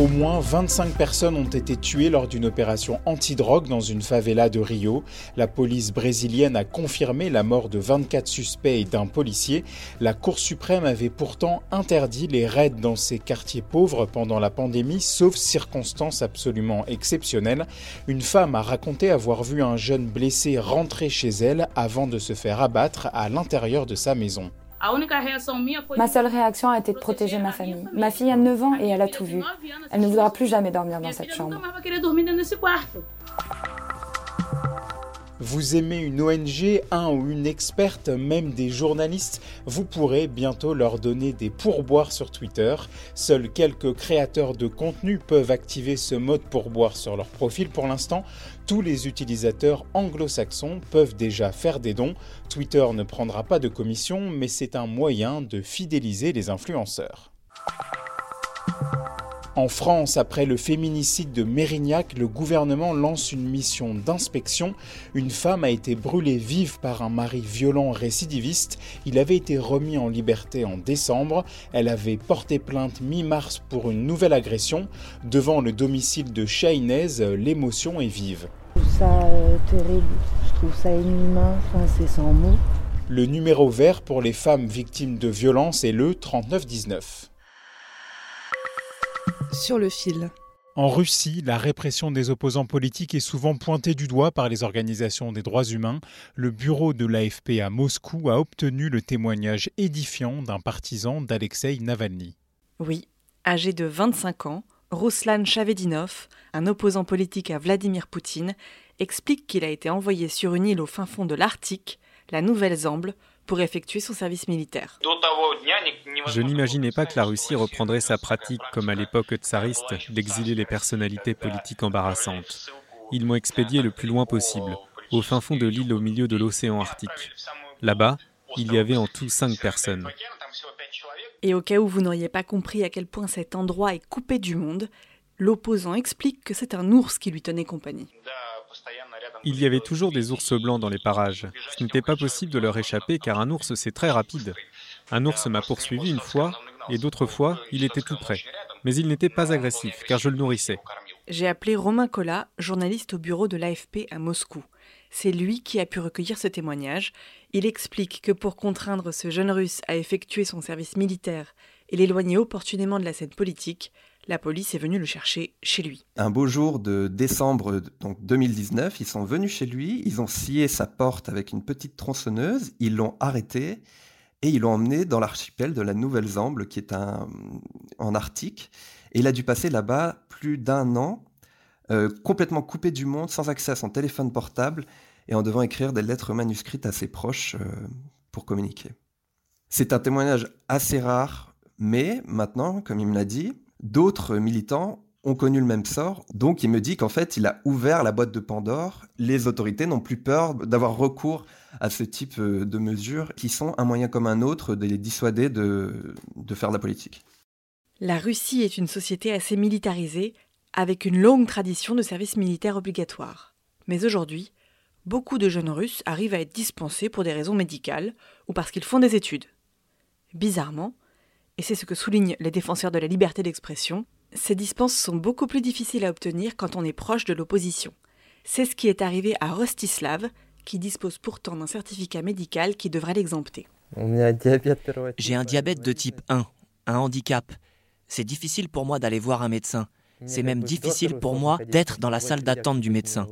Au moins 25 personnes ont été tuées lors d'une opération anti-drogue dans une favela de Rio. La police brésilienne a confirmé la mort de 24 suspects et d'un policier. La Cour suprême avait pourtant interdit les raids dans ces quartiers pauvres pendant la pandémie, sauf circonstances absolument exceptionnelles. Une femme a raconté avoir vu un jeune blessé rentrer chez elle avant de se faire abattre à l'intérieur de sa maison. Ma seule réaction a été de protéger ma famille. Ma fille a 9 ans et elle a tout vu. Elle ne voudra plus jamais dormir dans cette chambre. Vous aimez une ONG, un ou une experte, même des journalistes, vous pourrez bientôt leur donner des pourboires sur Twitter. Seuls quelques créateurs de contenu peuvent activer ce mode pourboire sur leur profil pour l'instant. Tous les utilisateurs anglo-saxons peuvent déjà faire des dons. Twitter ne prendra pas de commission, mais c'est un moyen de fidéliser les influenceurs. En France, après le féminicide de Mérignac, le gouvernement lance une mission d'inspection. Une femme a été brûlée vive par un mari violent récidiviste. Il avait été remis en liberté en décembre. Elle avait porté plainte mi-mars pour une nouvelle agression. Devant le domicile de Chahinez, l'émotion est vive. Je trouve ça euh, terrible, je trouve ça inhumain, enfin, c'est sans mots. Le numéro vert pour les femmes victimes de violences est le 3919. Sur le fil. En Russie, la répression des opposants politiques est souvent pointée du doigt par les organisations des droits humains. Le bureau de l'AFP à Moscou a obtenu le témoignage édifiant d'un partisan d'Alexei Navalny. Oui, âgé de 25 ans, Ruslan Chavedinov, un opposant politique à Vladimir Poutine, explique qu'il a été envoyé sur une île au fin fond de l'Arctique, la Nouvelle-Zamble, pour effectuer son service militaire. Je n'imaginais pas que la Russie reprendrait sa pratique, comme à l'époque tsariste, d'exiler les personnalités politiques embarrassantes. Ils m'ont expédié le plus loin possible, au fin fond de l'île au milieu de l'océan Arctique. Là-bas, il y avait en tout cinq personnes. Et au cas où vous n'auriez pas compris à quel point cet endroit est coupé du monde, l'opposant explique que c'est un ours qui lui tenait compagnie. Il y avait toujours des ours blancs dans les parages. Ce n'était pas possible de leur échapper car un ours c'est très rapide. Un ours m'a poursuivi une fois et d'autres fois il était tout près. Mais il n'était pas agressif car je le nourrissais. J'ai appelé Romain Collat, journaliste au bureau de l'AFP à Moscou. C'est lui qui a pu recueillir ce témoignage. Il explique que pour contraindre ce jeune russe à effectuer son service militaire et l'éloigner opportunément de la scène politique, la police est venue le chercher chez lui. Un beau jour de décembre donc 2019, ils sont venus chez lui, ils ont scié sa porte avec une petite tronçonneuse, ils l'ont arrêté et ils l'ont emmené dans l'archipel de la Nouvelle-Zamble, qui est un, en Arctique. Et il a dû passer là-bas plus d'un an, euh, complètement coupé du monde, sans accès à son téléphone portable et en devant écrire des lettres manuscrites à ses proches euh, pour communiquer. C'est un témoignage assez rare, mais maintenant, comme il me l'a dit, d'autres militants ont connu le même sort. Donc il me dit qu'en fait, il a ouvert la boîte de Pandore. Les autorités n'ont plus peur d'avoir recours à ce type euh, de mesures qui sont un moyen comme un autre de les dissuader de, de faire de la politique. La Russie est une société assez militarisée, avec une longue tradition de service militaire obligatoire. Mais aujourd'hui, beaucoup de jeunes Russes arrivent à être dispensés pour des raisons médicales ou parce qu'ils font des études. Bizarrement, et c'est ce que soulignent les défenseurs de la liberté d'expression, ces dispenses sont beaucoup plus difficiles à obtenir quand on est proche de l'opposition. C'est ce qui est arrivé à Rostislav, qui dispose pourtant d'un certificat médical qui devrait l'exempter. J'ai un diabète de type 1, un handicap. C'est difficile pour moi d'aller voir un médecin. C'est même difficile pour moi d'être dans la salle d'attente du médecin.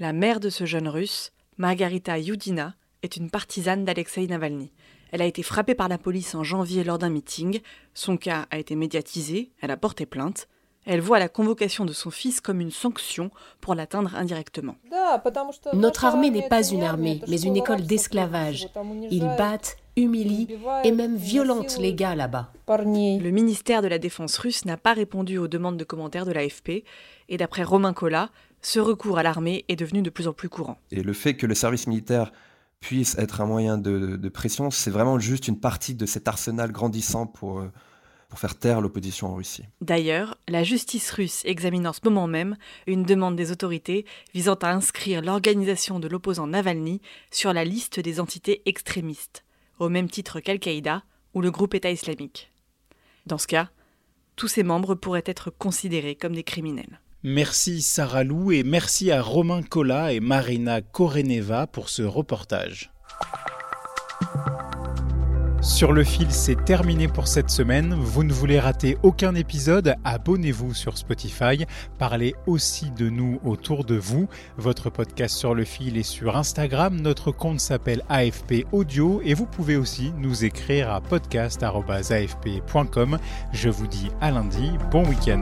La mère de ce jeune russe, Margarita Yudina, est une partisane d'Alexei Navalny. Elle a été frappée par la police en janvier lors d'un meeting. Son cas a été médiatisé, elle a porté plainte. Elle voit la convocation de son fils comme une sanction pour l'atteindre indirectement. Notre armée n'est pas une armée, mais une école d'esclavage. Ils battent, humilient et même violentent les gars là-bas. Le ministère de la Défense russe n'a pas répondu aux demandes de commentaires de l'AFP, et d'après Romain Collat, ce recours à l'armée est devenu de plus en plus courant. Et le fait que le service militaire puisse être un moyen de, pression, c'est vraiment juste une partie de cet arsenal grandissant pour, euh, pour faire taire l'opposition en Russie. D'ailleurs, la justice russe examine en ce moment même une demande des autorités visant à inscrire l'organisation de l'opposant Navalny sur la liste des entités extrémistes, au même titre qu'Al-Qaïda ou le groupe État islamique. Dans ce cas, tous ces membres pourraient être considérés comme des criminels. Merci Sarah Lou et merci à Romain Collat et Marina Koreneva pour ce reportage. Sur le fil, c'est terminé pour cette semaine. Vous ne voulez rater aucun épisode, abonnez-vous sur Spotify. Parlez aussi de nous autour de vous. Votre podcast sur le fil est sur Instagram. Notre compte s'appelle AFP Audio et vous pouvez aussi nous écrire à podcast.afp.com. Je vous dis à lundi. Bon week-end.